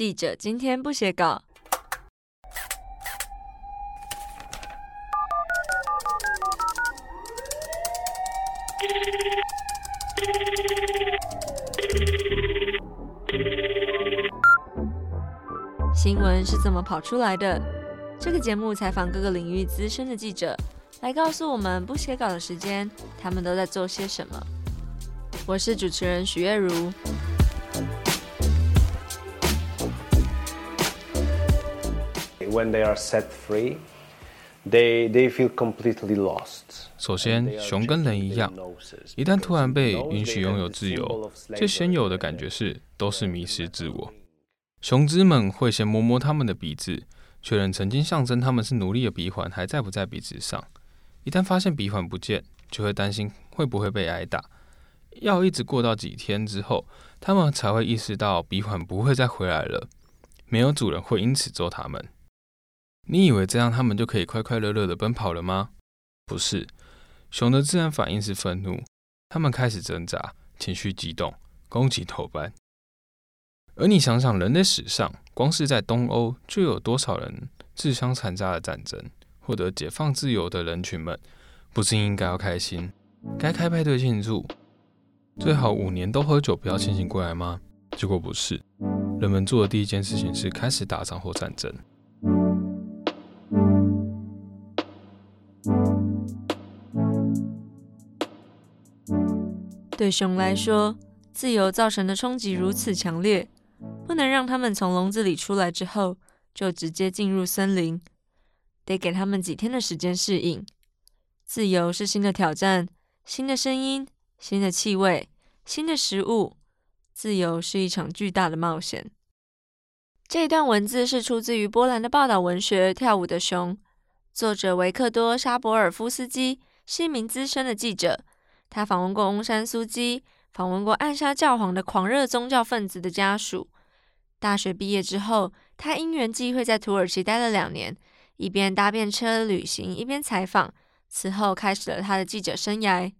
记者今天不写稿。新闻是怎么跑出来的？这个节目采访各个领域资深的记者，来告诉我们不写稿的时间，他们都在做些什么。我是主持人许月如。When they are set free, they they feel completely lost. 首先，熊跟人一样，一旦突然被允许拥有自由，最先有的感觉是都是迷失自我。雄狮们会先摸摸他们的鼻子，确认曾经象征他们是奴隶的鼻环还在不在鼻子上。一旦发现鼻环不见，就会担心会不会被挨打。要一直过到几天之后，他们才会意识到鼻环不会再回来了，没有主人会因此揍他们。你以为这样他们就可以快快乐乐的奔跑了吗？不是，熊的自然反应是愤怒，他们开始挣扎，情绪激动，攻击头班。而你想想，人类史上，光是在东欧就有多少人自相残杀的战争，获得解放自由的人群们，不是应该要开心，该开派对庆祝，最好五年都喝酒，不要清醒过来吗？结果不是，人们做的第一件事情是开始打仗或战争。对熊来说，自由造成的冲击如此强烈。不能让它们从笼子里出来之后就直接进入森林，得给它们几天的时间适应。自由是新的挑战，新的声音，新的气味，新的食物。自由是一场巨大的冒险。这一段文字是出自于波兰的报道文学《跳舞的熊》，作者维克多·沙博尔夫斯基是一名资深的记者，他访问过翁山苏基，访问过暗杀教皇的狂热宗教分子的家属。大学毕业之后，他因缘际会在土耳其待了两年，一边搭便车旅行，一边采访。此后开始了他的记者生涯。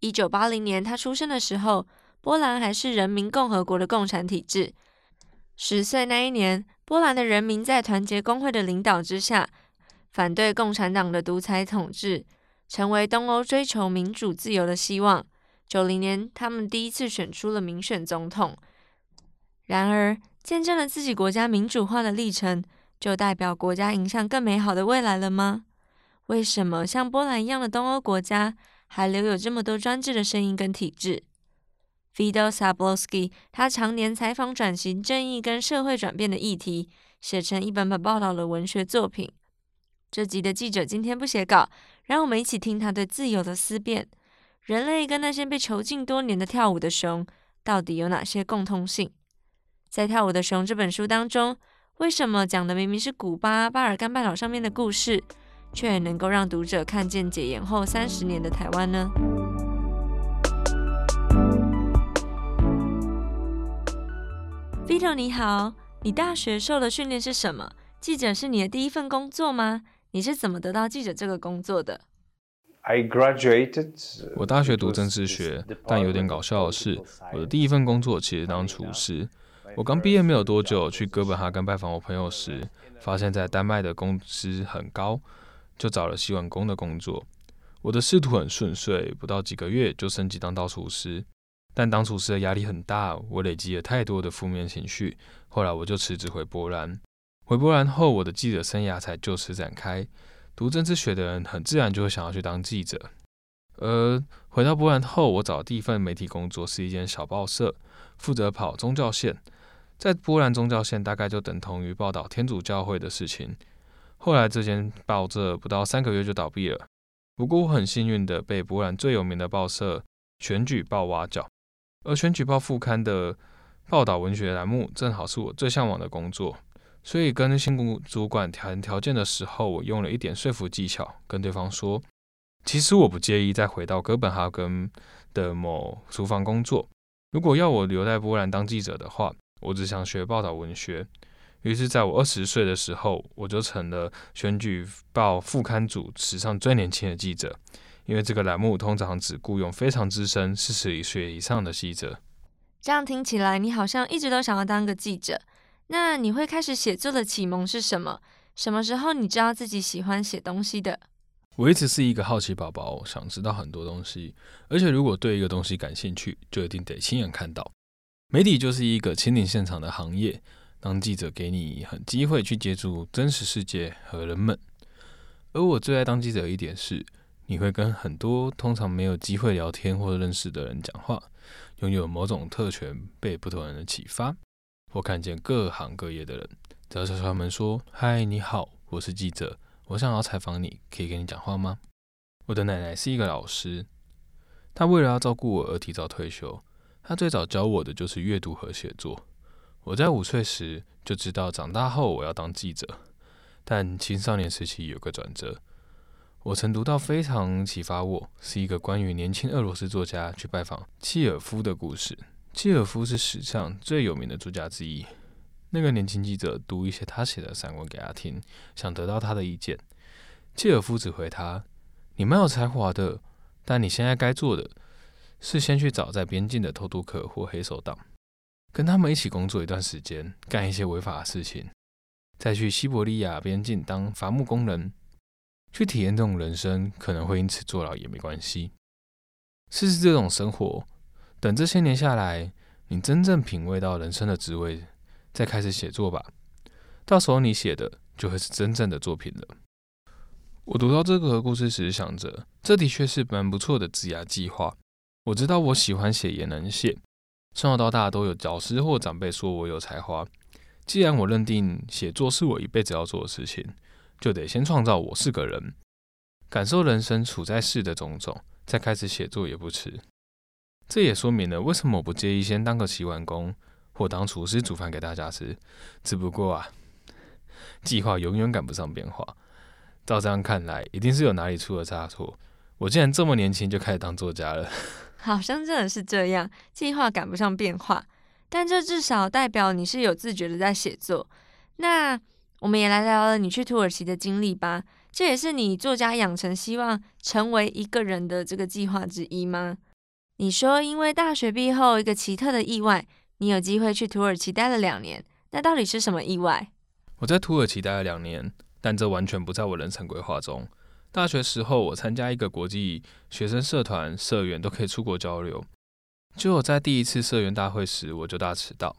一九八零年他出生的时候，波兰还是人民共和国的共产体制。十岁那一年，波兰的人民在团结工会的领导之下，反对共产党的独裁统治，成为东欧追求民主自由的希望。九零年，他们第一次选出了民选总统。然而，见证了自己国家民主化的历程，就代表国家迎向更美好的未来了吗？为什么像波兰一样的东欧国家还留有这么多专制的声音跟体制 vido sabloski 他常年采访转型正义跟社会转变的议题，写成一本本报道的文学作品。这集的记者今天不写稿，让我们一起听他对自由的思辨。人类跟那些被囚禁多年的跳舞的熊，到底有哪些共通性？在《跳舞的熊》这本书当中，为什么讲的明明是古巴巴尔干半岛上面的故事，却能够让读者看见解严后三十年的台湾呢？Vito 你好，你大学受的训练是什么？记者是你的第一份工作吗？你是怎么得到记者这个工作的？I graduated。我大学读政治学，但有点搞笑的是，我的第一份工作其实当厨师。我刚毕业没有多久，去哥本哈根拜访我朋友时，发现在丹麦的工资很高，就找了洗碗工的工作。我的仕途很顺遂，不到几个月就升级当到厨师。但当厨师的压力很大，我累积了太多的负面情绪。后来我就辞职回波兰。回波兰后，我的记者生涯才就此展开。读政治学的人很自然就会想要去当记者。而回到波兰后，我找的第一份媒体工作是一间小报社，负责跑宗教线。在波兰宗教线大概就等同于报道天主教会的事情。后来这间报社不到三个月就倒闭了。不过我很幸运的被波兰最有名的报社选举报挖角，而选举报副刊的报道文学栏目正好是我最向往的工作。所以跟新主主管谈条件的时候，我用了一点说服技巧，跟对方说，其实我不介意再回到哥本哈根的某厨房工作。如果要我留在波兰当记者的话。我只想学报道文学，于是，在我二十岁的时候，我就成了选举报副刊组史上最年轻的记者。因为这个栏目通常只雇佣非常资深、四十岁以上的记者。这样听起来，你好像一直都想要当个记者。那你会开始写作的启蒙是什么？什么时候你知道自己喜欢写东西的？我一直是一个好奇宝宝，想知道很多东西，而且如果对一个东西感兴趣，就一定得亲眼看到。媒体就是一个亲临现场的行业，当记者给你很机会去接触真实世界和人们。而我最爱当记者一点是，你会跟很多通常没有机会聊天或认识的人讲话，拥有某种特权，被不同人的启发。或看见各行各业的人，只要他们说：“嗨，你好，我是记者，我想要采访你，可以跟你讲话吗？”我的奶奶是一个老师，她为了要照顾我而提早退休。她最早教我的就是阅读和写作。我在五岁时就知道长大后我要当记者，但青少年时期有个转折。我曾读到非常启发我，是一个关于年轻俄罗斯作家去拜访契尔夫的故事。契尔夫是史上最有名的作家之一。那个年轻记者读一些他写的散文给他听，想得到他的意见。契尔夫只回他：“你蛮有才华的，但你现在该做的是先去找在边境的偷渡客或黑手党，跟他们一起工作一段时间，干一些违法的事情，再去西伯利亚边境当伐木工人，去体验这种人生，可能会因此坐牢也没关系。试试这种生活。”等这些年下来，你真正品味到人生的滋味，再开始写作吧。到时候你写的就会是真正的作品了。我读到这个故事时，想着这的确是蛮不错的职涯计划。我知道我喜欢写，也能写。从小到大都有导师或长辈说我有才华。既然我认定写作是我一辈子要做的事情，就得先创造我是个人，感受人生处在世的种种，再开始写作也不迟。这也说明了为什么我不介意先当个洗碗工或当厨师煮饭给大家吃。只不过啊，计划永远赶不上变化。照这样看来，一定是有哪里出了差错。我竟然这么年轻就开始当作家了，好像真的是这样。计划赶不上变化，但这至少代表你是有自觉的在写作。那我们也来聊聊你去土耳其的经历吧。这也是你作家养成希望成为一个人的这个计划之一吗？你说，因为大学毕业后一个奇特的意外，你有机会去土耳其待了两年。那到底是什么意外？我在土耳其待了两年，但这完全不在我人生规划中。大学时候，我参加一个国际学生社团，社员都可以出国交流。就我在第一次社员大会时，我就大迟到，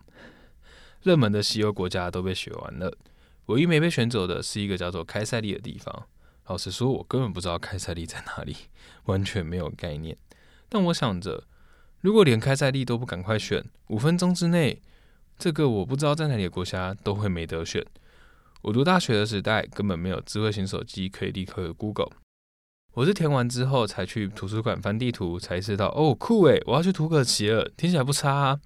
热门的西欧国家都被选完了，唯一没被选走的是一个叫做开塞利的地方。老实说，我根本不知道开塞利在哪里，完全没有概念。但我想着，如果连开赛利都不赶快选，五分钟之内，这个我不知道在哪里的国家都会没得选。我读大学的时代根本没有智慧型手机可以立刻 Google，我是填完之后才去图书馆翻地图，才知道哦酷诶，我要去土耳其了，听起来不差啊。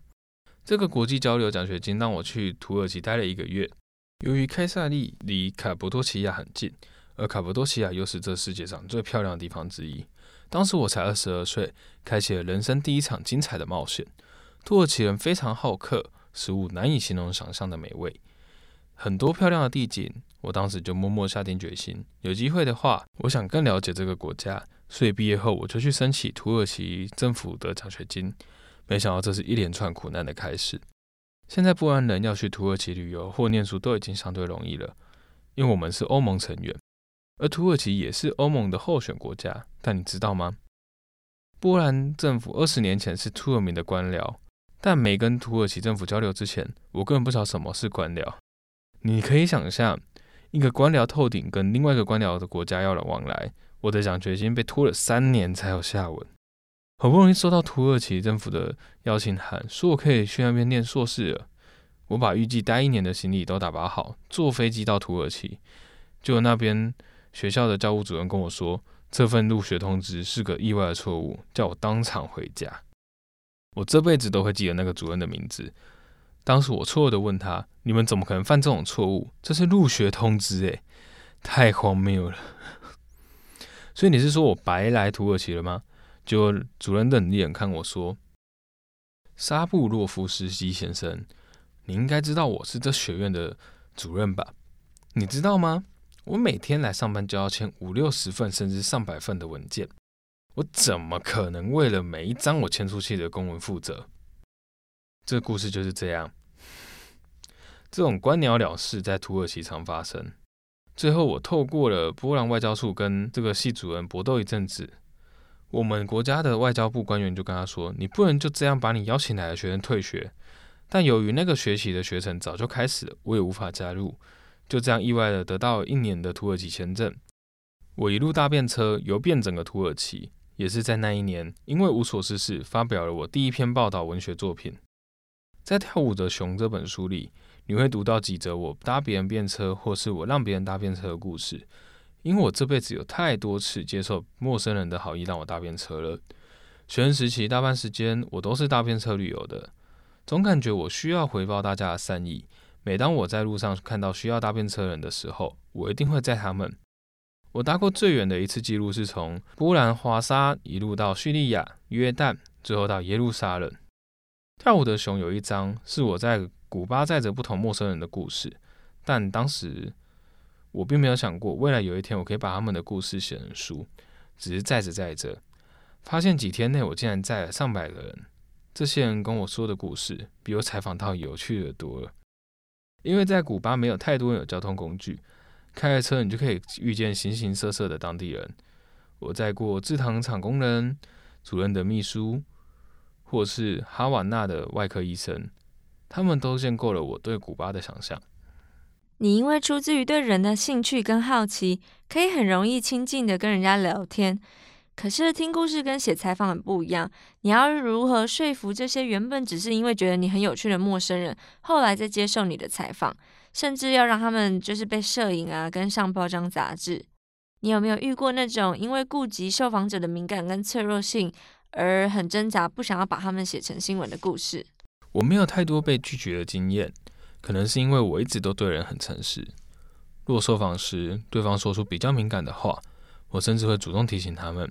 这个国际交流奖学金让我去土耳其待了一个月。由于开塞利离卡博多奇亚很近，而卡博多奇亚又是这世界上最漂亮的地方之一。当时我才二十二岁，开启了人生第一场精彩的冒险。土耳其人非常好客，食物难以形容想象的美味，很多漂亮的地景。我当时就默默下定决心，有机会的话，我想更了解这个国家。所以毕业后我就去申请土耳其政府的奖学金。没想到这是一连串苦难的开始。现在波兰人要去土耳其旅游或念书都已经相对容易了，因为我们是欧盟成员。而土耳其也是欧盟的候选国家，但你知道吗？波兰政府二十年前是出了名的官僚，但没跟土耳其政府交流之前，我根本不知道什么是官僚。你可以想象，一个官僚透顶跟另外一个官僚的国家要往来，我的奖学金被拖了三年才有下文。好不容易收到土耳其政府的邀请函，说我可以去那边念硕士了。我把预计待一年的行李都打包好，坐飞机到土耳其，就那边。学校的教务主任跟我说，这份入学通知是个意外的错误，叫我当场回家。我这辈子都会记得那个主任的名字。当时我错愕的问他：“你们怎么可能犯这种错误？这是入学通知，诶，太荒谬了。”所以你是说我白来土耳其了吗？就主任瞪眼看我说：“沙布洛夫斯基先生，你应该知道我是这学院的主任吧？你知道吗？”我每天来上班就要签五六十份甚至上百份的文件，我怎么可能为了每一张我签出去的公文负责？这故事就是这样。这种观鸟了事在土耳其常发生。最后，我透过了波兰外交处跟这个系主任搏斗一阵子。我们国家的外交部官员就跟他说：“你不能就这样把你邀请来的学生退学。”但由于那个学期的学程早就开始了，我也无法加入，就这样意外的得到一年的土耳其签证。我一路搭便车游遍整个土耳其，也是在那一年，因为无所事事，发表了我第一篇报道文学作品。在《跳舞的熊》这本书里，你会读到几则我搭别人便车，或是我让别人搭便车的故事。因为我这辈子有太多次接受陌生人的好意让我搭便车了。学生时期大半时间我都是搭便车旅游的，总感觉我需要回报大家的善意。每当我在路上看到需要搭便车人的时候，我一定会载他们。我搭过最远的一次记录是从波兰华沙一路到叙利亚、约旦，最后到耶路撒冷。跳舞的熊有一张是我在古巴载着不同陌生人的故事，但当时我并没有想过未来有一天我可以把他们的故事写成书，只是载着载着，发现几天内我竟然载了上百个人。这些人跟我说的故事比我采访到有趣的多了，因为在古巴没有太多有交通工具，开着车你就可以遇见形形色色的当地人。我载过制糖厂工人、主任的秘书。或是哈瓦那的外科医生，他们都建构了我对古巴的想象。你因为出自于对人的兴趣跟好奇，可以很容易亲近的跟人家聊天。可是听故事跟写采访很不一样，你要如何说服这些原本只是因为觉得你很有趣的陌生人，后来再接受你的采访，甚至要让他们就是被摄影啊，跟上报章杂志？你有没有遇过那种因为顾及受访者的敏感跟脆弱性？而很挣扎，不想要把他们写成新闻的故事。我没有太多被拒绝的经验，可能是因为我一直都对人很诚实。若受访时对方说出比较敏感的话，我甚至会主动提醒他们。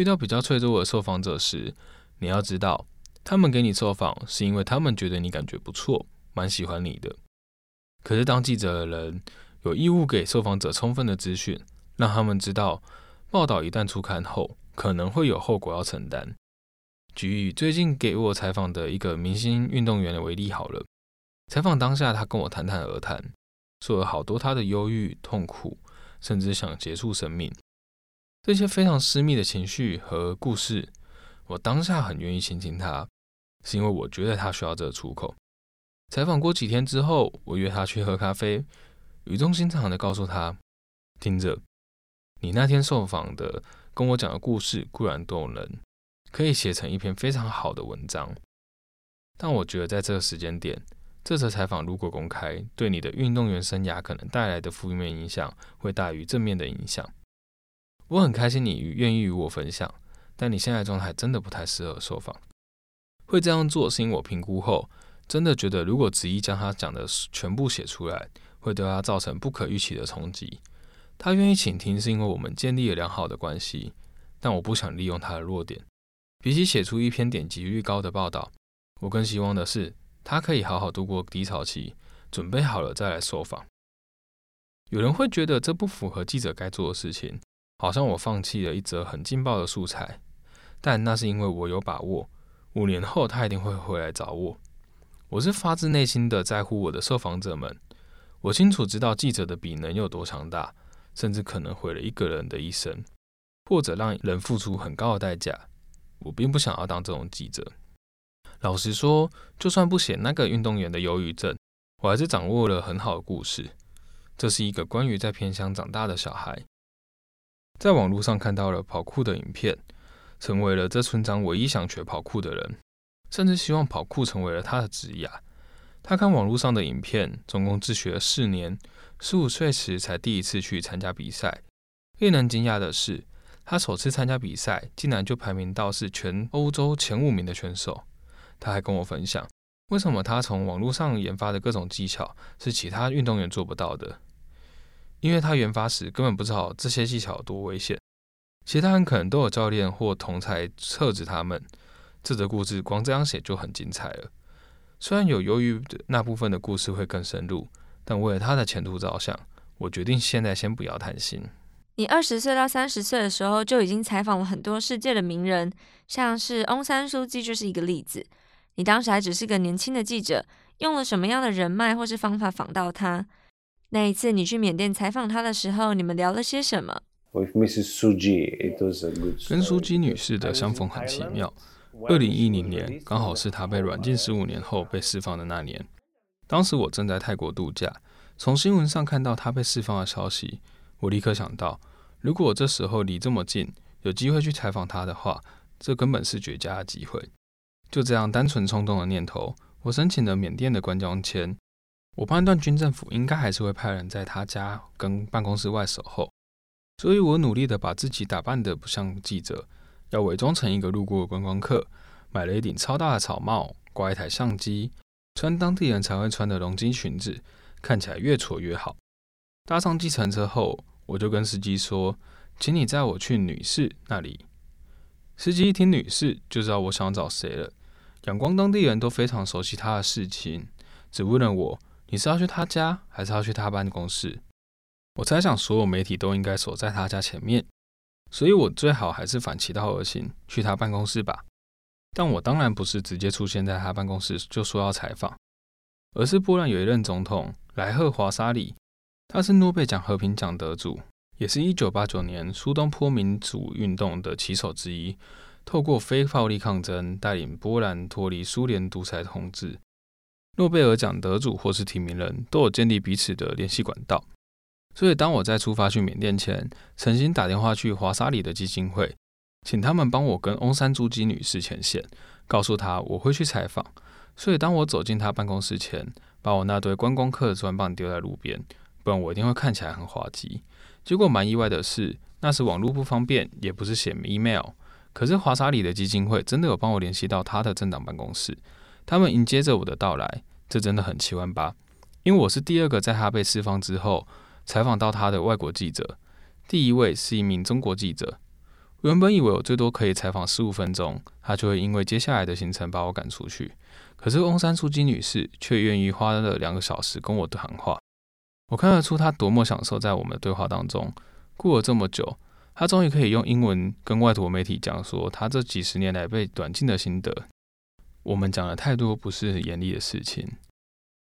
遇到比较脆弱的受访者时，你要知道，他们给你受访是因为他们觉得你感觉不错，蛮喜欢你的。可是当记者的人有义务给受访者充分的资讯，让他们知道报道一旦出刊后。可能会有后果要承担。举以最近给我采访的一个明星运动员为例好了。采访当下，他跟我谈谈而谈，说了好多他的忧郁、痛苦，甚至想结束生命。这些非常私密的情绪和故事，我当下很愿意倾听他，是因为我觉得他需要这个出口。采访过几天之后，我约他去喝咖啡，语重心长的告诉他：“听着，你那天受访的。”跟我讲的故事固然动人可以写成一篇非常好的文章，但我觉得在这个时间点，这则采访如果公开，对你的运动员生涯可能带来的负面影响会大于正面的影响。我很开心你愿意与我分享，但你现在状态真的不太适合受访。会这样做是因为我评估后，真的觉得如果执意将他讲的全部写出来，会对他造成不可预期的冲击。他愿意倾听，是因为我们建立了良好的关系。但我不想利用他的弱点。比起写出一篇点击率高的报道，我更希望的是他可以好好度过低潮期，准备好了再来受访。有人会觉得这不符合记者该做的事情，好像我放弃了一则很劲爆的素材。但那是因为我有把握，五年后他一定会回来找我。我是发自内心的在乎我的受访者们。我清楚知道记者的笔能有多强大。甚至可能毁了一个人的一生，或者让人付出很高的代价。我并不想要当这种记者。老实说，就算不写那个运动员的忧郁症，我还是掌握了很好的故事。这是一个关于在偏乡长大的小孩，在网络上看到了跑酷的影片，成为了这村长唯一想学跑酷的人，甚至希望跑酷成为了他的职业。他看网络上的影片，总共自学了四年。十五岁时才第一次去参加比赛，令人惊讶的是，他首次参加比赛竟然就排名到是全欧洲前五名的选手。他还跟我分享，为什么他从网络上研发的各种技巧是其他运动员做不到的，因为他研发时根本不知道这些技巧有多危险，其他人可能都有教练或同才测止他们。这则故事光这样写就很精彩了，虽然有由于那部分的故事会更深入。但为了他的前途着想，我决定现在先不要谈心。你二十岁到三十岁的时候就已经采访了很多世界的名人，像是翁山书记就是一个例子。你当时还只是个年轻的记者，用了什么样的人脉或是方法访到他？那一次你去缅甸采访他的时候，你们聊了些什么？跟苏基女士的相逢很奇妙。二零一零年刚好是她被软禁十五年后被释放的那年。当时我正在泰国度假，从新闻上看到她被释放的消息，我立刻想到，如果我这时候离这么近，有机会去采访她的话，这根本是绝佳的机会。就这样单纯冲动的念头，我申请了缅甸的观光签。我判断军政府应该还是会派人在他家跟办公室外守候。所以我努力的把自己打扮的不像记者，要伪装成一个路过的观光客，买了一顶超大的草帽，挂一台相机，穿当地人才会穿的龙巾裙子，看起来越挫越好。搭上计程车后，我就跟司机说：“请你载我去女士那里。”司机一听女士，就知道我想找谁了。仰光当地人都非常熟悉他的事情，只问了我：“你是要去他家，还是要去他办公室？”我猜想所有媒体都应该守在他家前面，所以我最好还是反其道而行，去他办公室吧。但我当然不是直接出现在他办公室就说要采访，而是波兰有一任总统莱赫华沙里，他是诺贝尔奖和平奖得主，也是一九八九年苏东坡民主运动的旗手之一，透过非暴力抗争带领波兰脱离苏联独裁统治。诺贝尔奖得主或是提名人都有建立彼此的联系管道。所以，当我在出发去缅甸前，曾经打电话去华沙里的基金会，请他们帮我跟翁山珠基女士牵线，告诉她我会去采访。所以，当我走进她办公室前，把我那堆观光客的专棒丢在路边，不然我一定会看起来很滑稽。结果蛮意外的是，那时网络不方便，也不是写 email，可是华沙里的基金会真的有帮我联系到他的政党办公室，他们迎接着我的到来，这真的很奇怪吧？因为我是第二个在他被释放之后。采访到他的外国记者，第一位是一名中国记者。原本以为我最多可以采访十五分钟，他就会因为接下来的行程把我赶出去。可是翁山书记女士却愿意花了两个小时跟我谈话。我看得出她多么享受在我们的对话当中。过了这么久，她终于可以用英文跟外国媒体讲说她这几十年来被短禁的心得。我们讲了太多不是很严厉的事情，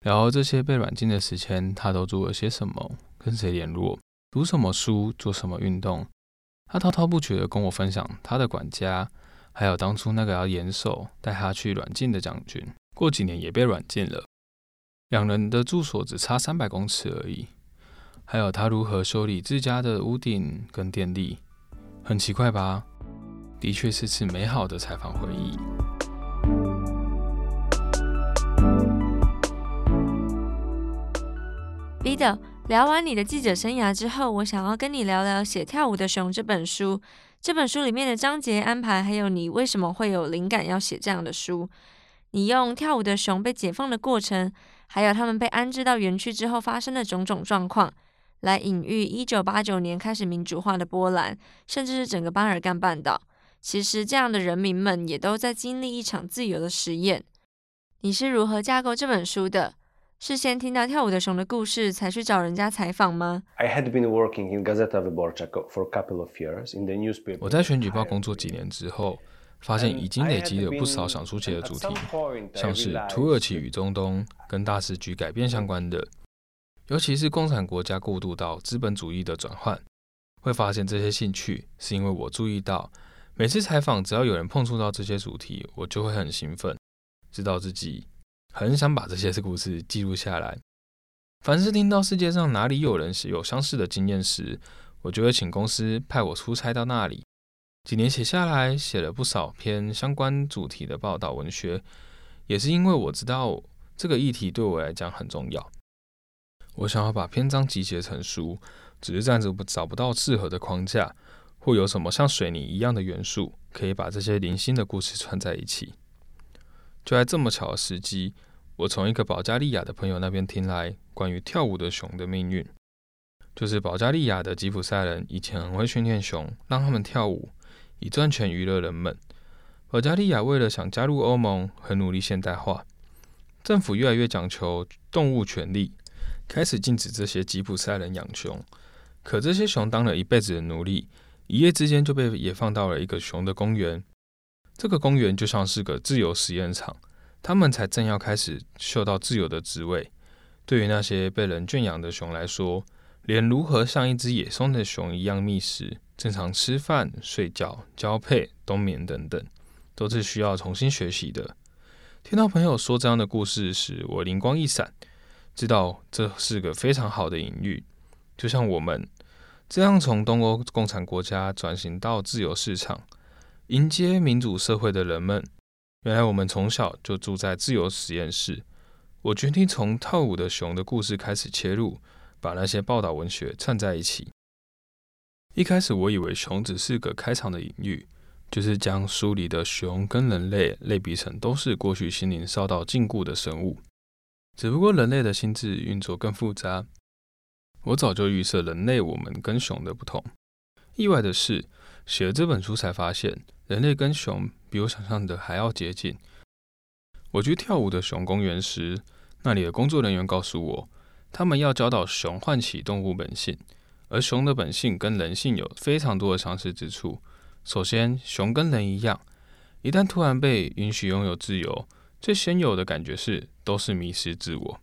然后这些被软禁的时间，他都做了些什么？跟谁联络，读什么书，做什么运动，他滔滔不绝地跟我分享他的管家，还有当初那个要严守带他去软禁的将军，过几年也被软禁了，两人的住所只差三百公尺而已。还有他如何修理自家的屋顶跟电力，很奇怪吧？的确是次美好的采访回忆。Bido。聊完你的记者生涯之后，我想要跟你聊聊《写跳舞的熊》这本书。这本书里面的章节安排，还有你为什么会有灵感要写这样的书。你用跳舞的熊被解放的过程，还有他们被安置到园区之后发生的种种状况，来隐喻一九八九年开始民主化的波兰，甚至是整个巴尔干半岛。其实这样的人民们也都在经历一场自由的实验。你是如何架构这本书的？是先听到跳舞的熊的故事才去找人家采访吗？我在选举报工作几年之后，发现已经累积了不少想出写的主题，像是土耳其与中东跟大时局改变相关的，尤其是共产国家过渡到资本主义的转换。会发现这些兴趣是因为我注意到，每次采访只要有人碰触到这些主题，我就会很兴奋，知道自己。很想把这些故事记录下来。凡是听到世界上哪里有人有相似的经验时，我就会请公司派我出差到那里。几年写下来，写了不少篇相关主题的报道文学，也是因为我知道这个议题对我来讲很重要。我想要把篇章集结成书，只是暂时找不到适合的框架，或有什么像水泥一样的元素，可以把这些零星的故事串在一起。就在这么巧的时机，我从一个保加利亚的朋友那边听来关于跳舞的熊的命运，就是保加利亚的吉普赛人以前很会训练熊，让他们跳舞，以赚钱娱乐人们。保加利亚为了想加入欧盟，很努力现代化，政府越来越讲求动物权利，开始禁止这些吉普赛人养熊。可这些熊当了一辈子的奴隶，一夜之间就被野放到了一个熊的公园。这个公园就像是个自由实验场，他们才正要开始嗅到自由的滋味。对于那些被人圈养的熊来说，连如何像一只野生的熊一样觅食、正常吃饭、睡觉、交配、冬眠等等，都是需要重新学习的。听到朋友说这样的故事时，我灵光一闪，知道这是个非常好的隐喻。就像我们这样从东欧共产国家转型到自由市场、迎接民主社会的人们，原来我们从小就住在自由实验室。我决定从跳舞的熊的故事开始切入，把那些报道文学串在一起。一开始我以为熊只是个开场的隐喻。就是将书里的熊跟人类类比成都是过去心灵受到禁锢的生物，只不过人类的心智运作更复杂。我早就预设人类我们跟熊的不同。意外的是，写了这本书才发现，人类跟熊比我想象的还要接近。我去跳舞的熊公园时，那里的工作人员告诉我，他们要教导熊唤起动物本性，而熊的本性跟人性有非常多的相似之处。首先，熊跟人一样，一旦突然被允许拥有自由，最先有的感觉是都是迷失自我。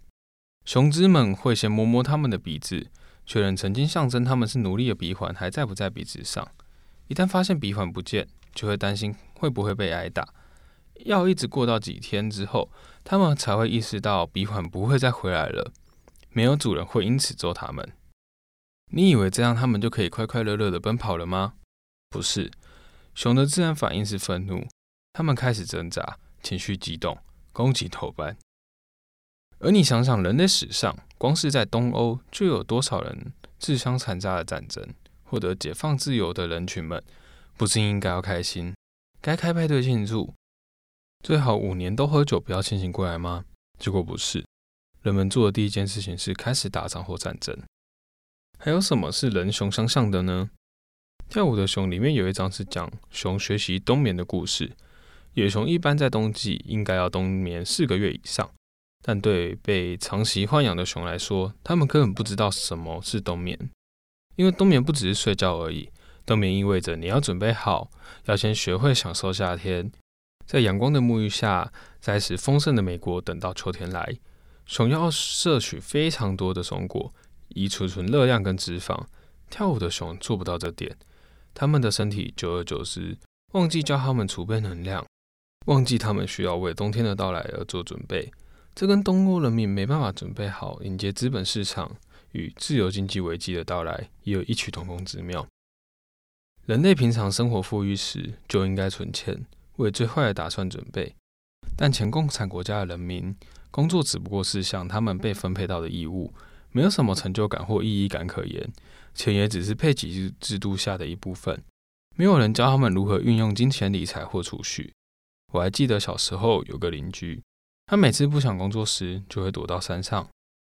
雄狮们会先摸摸他们的鼻子，确认曾经象征他们是奴隶的鼻环还在不在鼻子上。一旦发现鼻环不见，就会担心会不会被挨打。要一直过到几天之后，他们才会意识到鼻环不会再回来了，没有主人会因此揍他们。你以为这样他们就可以快快乐乐的奔跑了吗？不是。熊的自然反应是愤怒，它们开始挣扎，情绪激动，攻击头班。而你想想，人类史上光是在东欧就有多少人自相残杀的战争，获得解放自由的人群们，不是应该要开心，该开派对庆祝，最好五年都喝酒，不要清醒过来吗？结果不是，人们做的第一件事情是开始打仗或战争。还有什么是人熊相像的呢？跳舞的熊里面有一章是讲熊学习冬眠的故事。野熊一般在冬季应该要冬眠四个月以上，但对被长期豢养的熊来说，他们根本不知道什么是冬眠。因为冬眠不只是睡觉而已，冬眠意味着你要准备好，要先学会享受夏天，在阳光的沐浴下摘食丰盛的美国，等到秋天来。熊要摄取非常多的松果，以储存热量跟脂肪。跳舞的熊做不到这点。他们的身体久而久之忘记教他们储备能量，忘记他们需要为冬天的到来而做准备。这跟东欧人民没办法准备好迎接资本市场与自由经济危机的到来也有异曲同工之妙。人类平常生活富裕时就应该存钱，为最坏的打算准备。但前共产国家的人民工作只不过是向他们被分配到的义务，没有什么成就感或意义感可言。钱也只是配给制度下的一部分，没有人教他们如何运用金钱理财或储蓄。我还记得小时候有个邻居，他每次不想工作时就会躲到山上。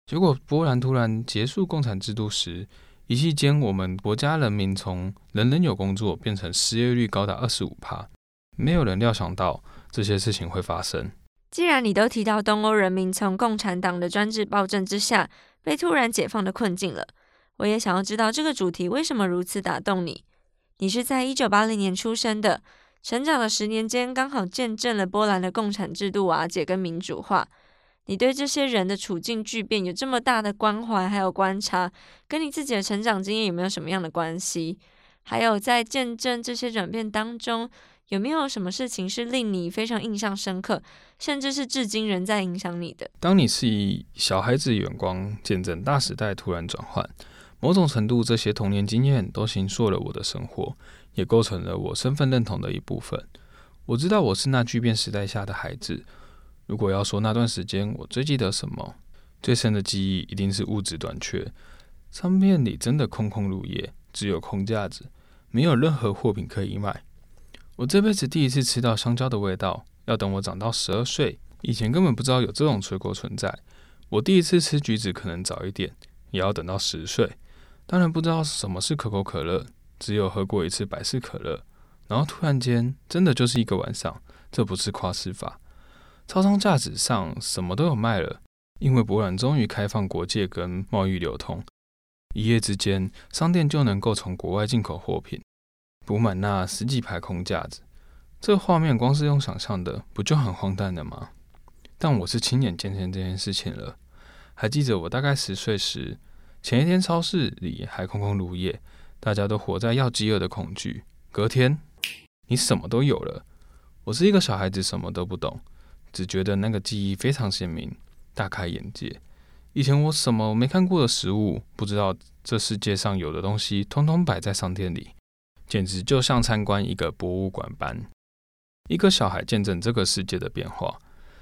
结果波兰突然结束共产制度时，一夕间我们国家人民从人人有工作变成失业率高达二十五趴。没有人料想到这些事情会发生。既然你都提到东欧人民从共产党的专制暴政之下被突然解放的困境了。我也想要知道这个主题为什么如此打动你。你是在一九八零年出生的，成长的十年间刚好见证了波兰的共产制度瓦解跟民主化。你对这些人的处境巨变有这么大的关怀还有观察，跟你自己的成长经验有没有什么样的关系？还有在见证这些转变当中，有没有什么事情是令你非常印象深刻，甚至是至今仍在影响你的？当你是以小孩子眼光见证大时代突然转换。某种程度，这些童年经验都形塑了我的生活，也构成了我身份认同的一部分。我知道我是那巨变时代下的孩子。如果要说那段时间我最记得什么，最深的记忆一定是物质短缺，商店里真的空空如也，只有空架子，没有任何货品可以卖。我这辈子第一次吃到香蕉的味道，要等我长到十二岁，以前根本不知道有这种水果存在。我第一次吃橘子可能早一点，也要等到十岁。当然不知道什么是可口可乐，只有喝过一次百事可乐。然后突然间，真的就是一个晚上，这不是夸饰法。超商架子上什么都有卖了，因为博览终于开放国界跟贸易流通，一夜之间，商店就能够从国外进口货品，补满那十几排空架子。这画面光是用想象的，不就很荒诞的吗？但我是亲眼见证这件事情了。还记得我大概十岁时，前一天超市里还空空如也，大家都活在要饥饿的恐惧。隔天，你什么都有了。我是一个小孩子，什么都不懂，只觉得那个记忆非常鲜明，大开眼界。以前我什么没看过的食物，不知道这世界上有的东西，通通摆在商店里，简直就像参观一个博物馆般。一个小孩见证这个世界的变化，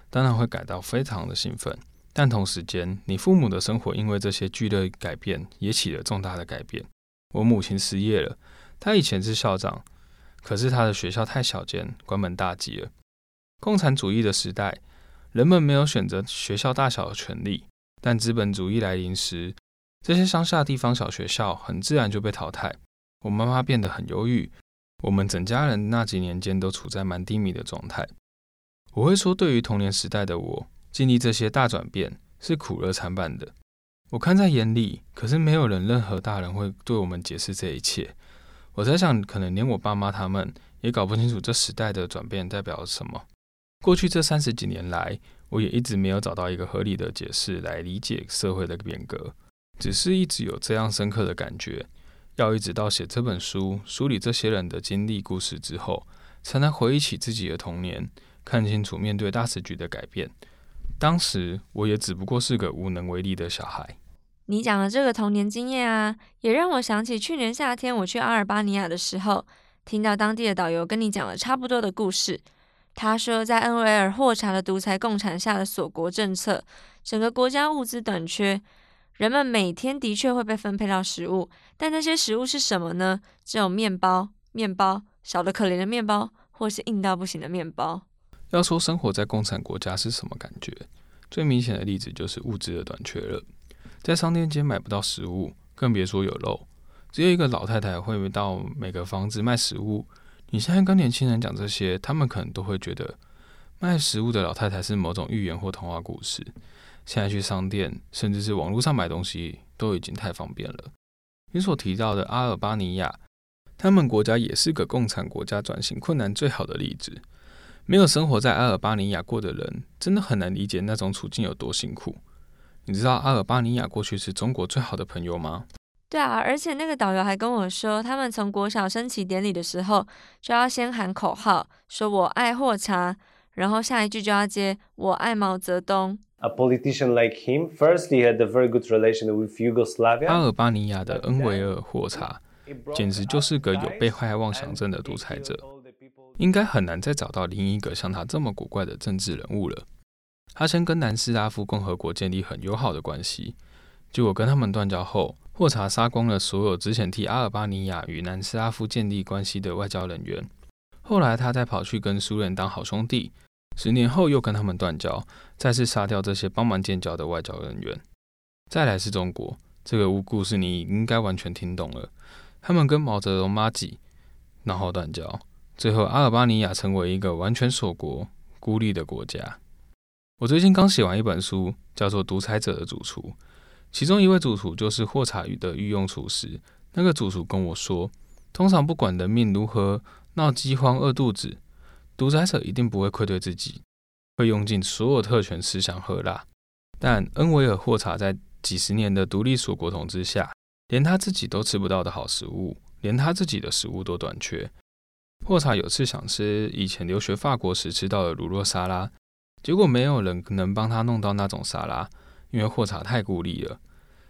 当然会感到非常的兴奋。但同时间，你父母的生活因为这些剧烈改变，也起了重大的改变。我母亲失业了，她以前是校长，可是她的学校太小间，关门大吉了。共产主义的时代，人们没有选择学校大小的权利。但资本主义来临时，这些乡下地方小学校很自然就被淘汰。我妈妈变得很忧郁，我们整家人那几年间都处在蛮低迷的状态。我会说，对于童年时代的我，经历这些大转变是苦乐参半的。我看在眼里，可是没有人、任何大人会对我们解释这一切。我在想，可能连我爸妈他们也搞不清楚这时代的转变代表了什么。过去这三十几年来，我也一直没有找到一个合理的解释来理解社会的变革，只是一直有这样深刻的感觉，要一直到写这本书，梳理这些人的经历故事之后，才能回忆起自己的童年，看清楚面对大时局的改变。当时我也只不过是个无能为力的小孩。你讲的这个童年经验啊，也让我想起去年夏天我去阿尔巴尼亚的时候，听到当地的导游跟你讲了差不多的故事。他说，在恩维尔霍查的独裁共产下的锁国政策，整个国家物资短缺，人们每天的确会被分配到食物，但那些食物是什么呢？只有面包，面包，少得可怜的面包，或是硬到不行的面包。要说生活在共产国家是什么感觉？最明显的例子就是物资的短缺了，在商店街买不到食物，更别说有肉。只有一个老太太会到每个房子卖食物。你现在跟年轻人讲这些，他们可能都会觉得卖食物的老太太是某种寓言或童话故事。现在去商店，甚至是网络上买东西，都已经太方便了。你所提到的阿尔巴尼亚，他们国家也是个共产国家转型困难最好的例子。没有生活在阿尔巴尼亚过的人，真的很难理解那种处境有多辛苦。你知道阿尔巴尼亚过去是中国最好的朋友吗？对啊，而且那个导游还跟我说，他们从国小升旗典礼的时候，就要先喊口号，说我爱霍查，然后下一句就要接我爱毛泽东。A politician like him, first he had a very good relation with Yugoslavia. 阿尔巴尼亚的恩维尔霍查，简直就是个有被害妄想症的独裁者，应该很难再找到另一个像他这么古怪的政治人物了。他先跟南斯拉夫共和国建立很友好的关系，结果跟他们断交后。霍查杀光了所有之前替阿尔巴尼亚与南斯拉夫建立关系的外交人员。后来，他再跑去跟苏联当好兄弟。十年后，又跟他们断交，再次杀掉这些帮忙建交的外交人员。再来是中国，这个无故事你应该完全听懂了。他们跟毛泽东妈几，然后断交，最后阿尔巴尼亚成为一个完全锁国、孤立的国家。我最近刚写完一本书，叫做《独裁者的主厨》。其中一位主厨就是霍查鱼的御用厨师。那个主厨跟我说，通常不管人命如何，闹饥荒、饿肚子，独裁者一定不会愧对自己，会用尽所有特权吃香喝辣。但恩维尔霍查在几十年的独立锁国统治下，连他自己都吃不到的好食物，连他自己的食物都短缺。霍查有次想吃以前留学法国时吃到的乳酪沙拉，结果没有人能帮他弄到那种沙拉。因为霍查太孤立了，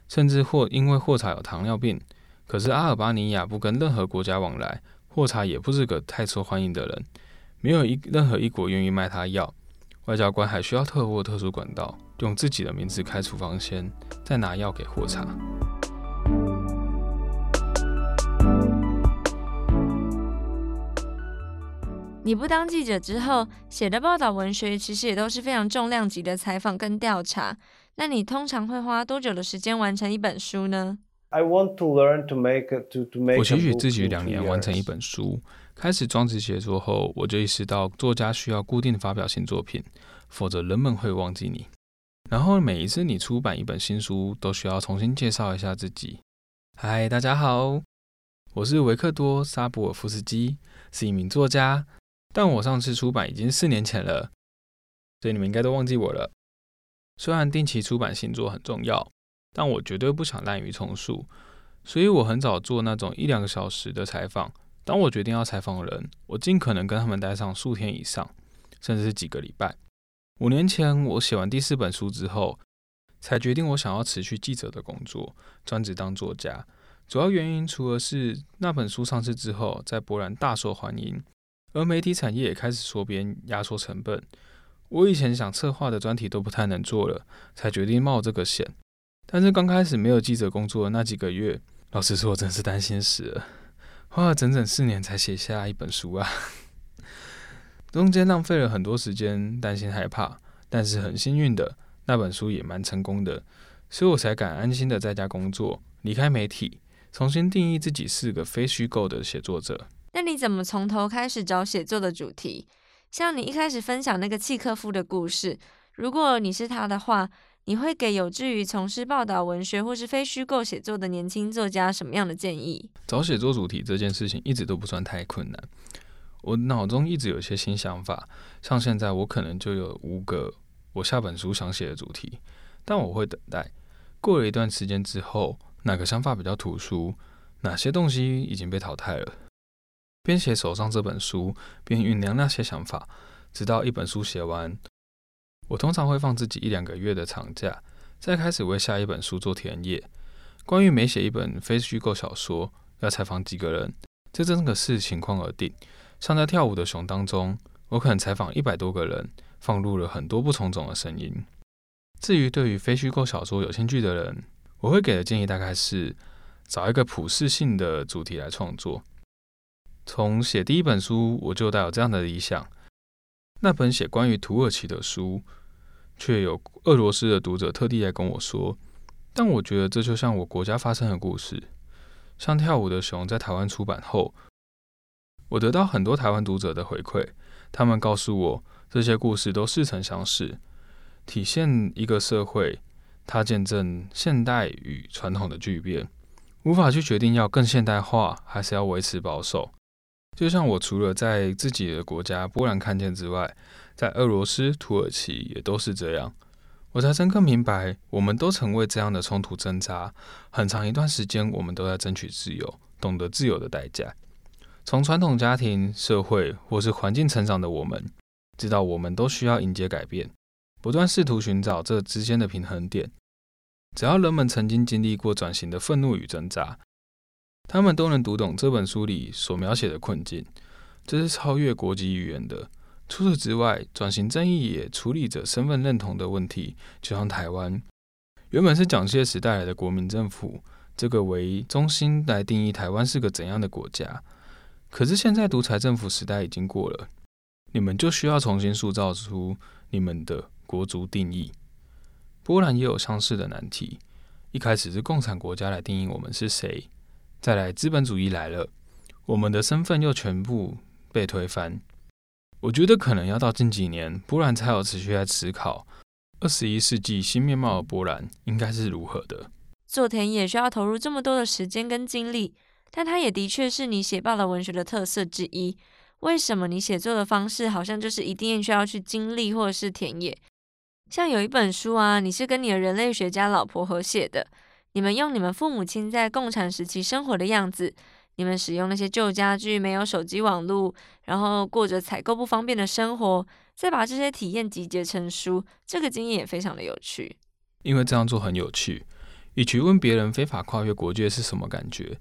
甚至霍因为霍查有糖尿病，可是阿尔巴尼亚不跟任何国家往来，霍查也不是个太受欢迎的人，没有一任何一国愿意卖他药，外交官还需要特或特殊管道，用自己的名字开处方签，再拿药给霍查。你不当记者之后写的报道文学，其实也都是非常重量级的采访跟调查。那你通常会花多久的时间完成一本书呢？我期许自己两年完成一本书。开始装置写作后，我就意识到作家需要固定发表新作品，否则人们会忘记你。然后每一次你出版一本新书，都需要重新介绍一下自己。嗨，大家好，我是维克多·沙博尔夫斯基，是一名作家。但我上次出版已经四年前了。所以你们应该都忘记我了。虽然定期出版新作很重要，但我绝对不想滥竽充数，所以我很早做那种一两个小时的采访。当我决定要采访人，我尽可能跟他们待上数天以上，甚至是几个礼拜。五年前我写完第四本书之后，才决定我想要辞去记者的工作，专职当作家。主要原因除了是那本书上市之后在波兰大受欢迎，而媒体产业也开始缩编压缩成本。我以前想策划的专题都不太能做了，才决定冒这个险。但是刚开始没有记者工作那几个月，老实说，我真是担心死了，花了整整四年才写下一本书啊！中间浪费了很多时间，担心害怕，但是很幸运的，那本书也蛮成功的，所以我才敢安心的在家工作，离开媒体，重新定义自己是个非虚构的写作者。那你怎么从头开始找写作的主题？像你一开始分享那个契科夫的故事，如果你是他的话，你会给有志于从事报道文学或是非虚构写作的年轻作家什么样的建议？找写作主题这件事情一直都不算太困难，我脑中一直有一些新想法，像现在我可能就有五个我下本书想写的主题，但我会等待过了一段时间之后，哪个想法比较突出，哪些东西已经被淘汰了。边写手上这本书，边酝酿那些想法，直到一本书写完。我通常会放自己一两个月的长假，再开始为下一本书做田野。关于每写一本非虚构小说，要采访几个人，这真的是情况而定。像在跳舞的熊当中，我可能采访一百多个人，放入了很多不同种的声音。至于对于非虚构小说有兴趣的人，我会给的建议大概是找一个普适性的主题来创作。从写第一本书，我就带有这样的理想。那本写关于土耳其的书，却有俄罗斯的读者特地来跟我说。但我觉得这就像我国家发生的故事。像跳舞的熊在台湾出版后，我得到很多台湾读者的回馈，他们告诉我这些故事都似曾相识，体现一个社会，它见证现代与传统的巨变，无法去决定要更现代化，还是要维持保守。就像我除了在自己的国家波兰看见之外，在俄罗斯、土耳其也都是这样，我才深刻明白，我们都曾为这样的冲突挣扎。很长一段时间，我们都在争取自由，懂得自由的代价。从传统家庭、社会或是环境成长的我们，知道我们都需要迎接改变，不断试图寻找这之间的平衡点。只要人们曾经经历过转型的愤怒与挣扎。他们都能读懂这本书里所描写的困境，这是超越国籍语言的。除此之外，转型正义也处理着身份认同的问题。就像台湾，原本是蒋介石带来的国民政府，这个为中心来定义台湾是个怎样的国家。可是现在独裁政府时代已经过了，你们就需要重新塑造出你们的国族定义。波兰也有相似的难题，一开始是共产国家来定义我们是谁。再来，资本主义来了，我们的身份又全部被推翻。我觉得可能要到近几年，波兰才有持续在思考二十一世纪新面貌的波兰应该是如何的。做田野需要投入这么多的时间跟精力，但它也的确是你写报的文学的特色之一。为什么你写作的方式好像就是一定需要去经历或者是田野？像有一本书啊，你是跟你的人类学家老婆合写的。你们用你们父母亲在共产时期生活的样子，你们使用那些旧家具，没有手机网络，然后过着采购不方便的生活，再把这些体验集结成书，这个经验也非常的有趣。因为这样做很有趣，与其问别人非法跨越国界是什么感觉，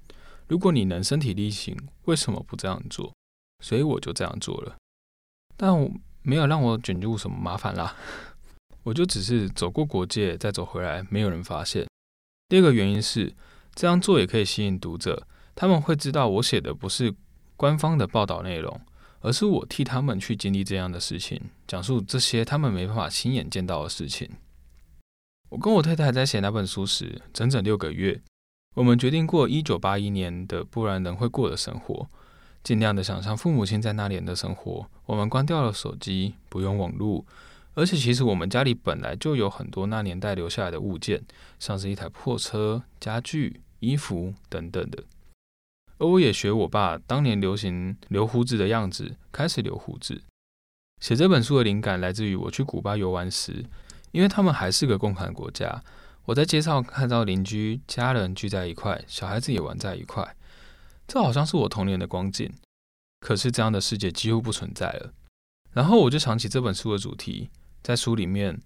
如果你能身体力行，为什么不这样做？所以我就这样做了，但我没有让我卷入什么麻烦啦，我就只是走过国界再走回来，没有人发现。第二个原因是，这样做也可以吸引读者，他们会知道我写的不是官方的报道内容，而是我替他们去经历这样的事情，讲述这些他们没办法亲眼见到的事情。我跟我太太在写那本书时，整整六个月，我们决定过一九八一年的不然人会过的生活，尽量的想象父母亲在那年的生活。我们关掉了手机，不用网络。而且，其实我们家里本来就有很多那年代留下来的物件，像是一台破车、家具、衣服等等的。而我也学我爸当年流行留胡子的样子，开始留胡子。写这本书的灵感来自于我去古巴游玩时，因为他们还是个共产国家。我在街上看到邻居家人聚在一块，小孩子也玩在一块，这好像是我童年的光景。可是这样的世界几乎不存在了。然后我就想起这本书的主题，在书里面，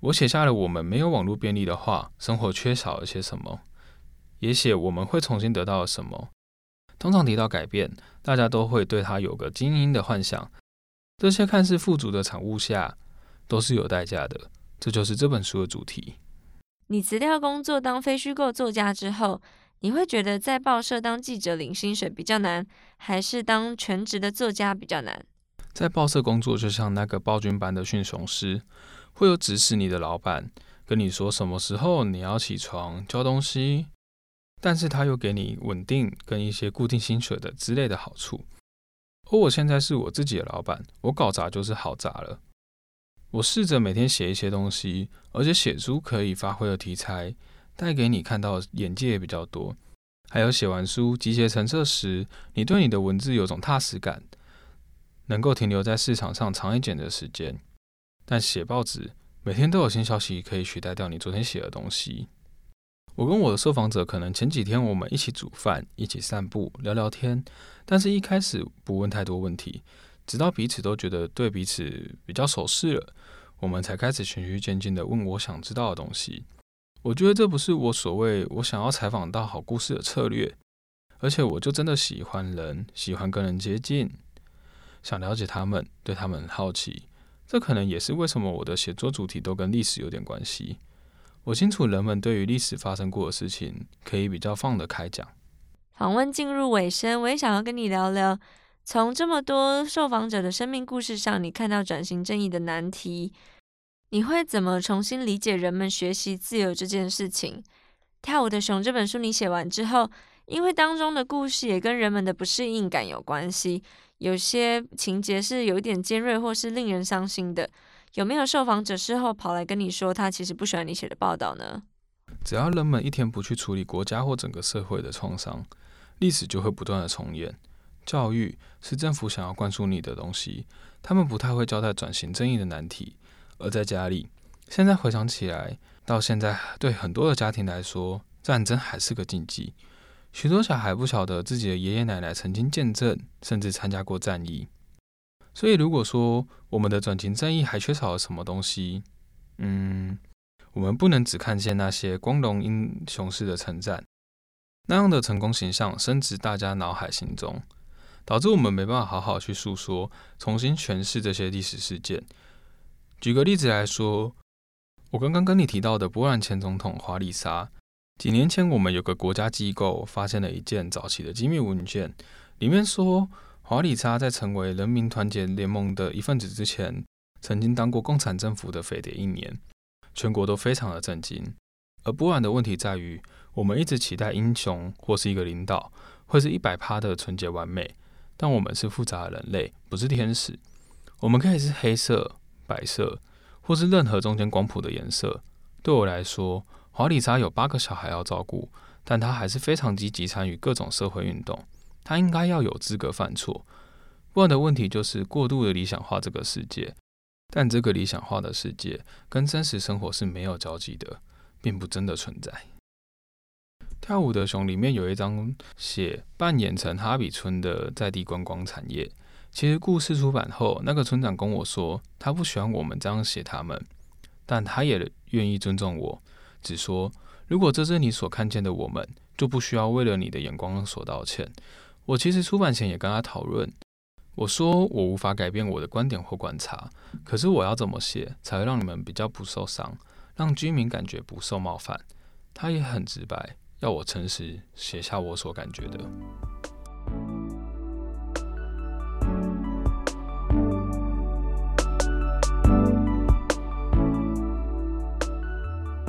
我写下了我们没有网络便利的话，生活缺少了些什么，也写我们会重新得到什么。通常提到改变，大家都会对他有个精英的幻想。这些看似富足的产物下，都是有代价的。这就是这本书的主题。你辞掉工作当非虚构作家之后，你会觉得在报社当记者领薪水比较难，还是当全职的作家比较难？在报社工作就像那个暴君般的驯熊师，会有指使你的老板跟你说什么时候你要起床交东西，但是他又给你稳定跟一些固定薪水的之类的好处。而我现在是我自己的老板，我搞砸就是好砸了。我试着每天写一些东西，而且写出可以发挥的题材，带给你看到眼界也比较多。还有写完书集结成册时，你对你的文字有种踏实感，能够停留在市场上长一点的时间。但写报纸每天都有新消息可以取代掉你昨天写的东西。我跟我的受访者可能前几天我们一起煮饭、一起散步、聊聊天，但是一开始不问太多问题，直到彼此都觉得对彼此比较熟识了，我们才开始循序渐进的问我想知道的东西。我觉得这不是我所谓我想要采访到好故事的策略，而且我就真的喜欢人，喜欢跟人接近，想了解他们，对他们很好奇。这可能也是为什么我的写作主题都跟历史有点关系。我清楚人们对于历史发生过的事情可以比较放得开讲。访问进入尾声，我也想要跟你聊聊，从这么多受访者的生命故事上，你看到转型正义的难题，你会怎么重新理解人们学习自由这件事情？跳舞的熊这本书你写完之后，因为当中的故事也跟人们的不适应感有关系，有些情节是有一点尖锐或是令人伤心的。有没有受访者事后跑来跟你说，他其实不喜欢你写的报道呢？只要人们一天不去处理国家或整个社会的创伤，历史就会不断的重演。教育是政府想要灌输你的东西，他们不太会交代转型正义的难题。而在家里，现在回想起来，到现在对很多的家庭来说，战争还是个禁忌。许多小孩不晓得自己的爷爷奶奶曾经见证，甚至参加过战役。所以，如果说我们的转型正义还缺少了什么东西，嗯，我们不能只看见那些光荣英雄式的称赞，那样的成功形象深植大家脑海心中，导致我们没办法好好去诉说、重新诠释这些历史事件。举个例子来说，我刚刚跟你提到的波兰前总统华丽莎，几年前我们有个国家机构发现了一件早期的机密文件，里面说。华里莎在成为人民团结联盟的一份子之前，曾经当过共产政府的匪谍一年，全国都非常的震惊。而波兰的问题在于，我们一直期待英雄或是一个领导会是一百趴的纯洁完美，但我们是复杂的人类，不是天使。我们可以是黑色、白色，或是任何中间光谱的颜色。对我来说，华里莎有八个小孩要照顾，但他还是非常积极参与各种社会运动。他应该要有资格犯错。问的问题就是过度的理想化这个世界，但这个理想化的世界跟真实生活是没有交集的，并不真的存在。跳舞的熊里面有一张写扮演成哈比村的在地观光产业。其实故事出版后，那个村长跟我说，他不喜欢我们这样写他们，但他也愿意尊重我，只说如果这是你所看见的我们，就不需要为了你的眼光所道歉。我其实出版前也跟他讨论，我说我无法改变我的观点或观察，可是我要怎么写才会让你们比较不受伤，让居民感觉不受冒犯？他也很直白，要我诚实写下我所感觉的。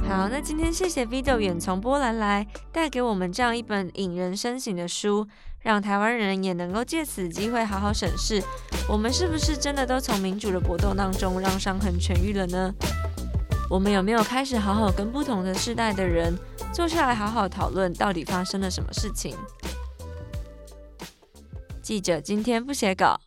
好，那今天谢谢 Vito 远从波兰来，带给我们这样一本引人深省的书。让台湾人也能够借此机会好好审视，我们是不是真的都从民主的搏斗当中让伤痕痊愈了呢？我们有没有开始好好跟不同的世代的人坐下来好好讨论，到底发生了什么事情？记者今天不写稿。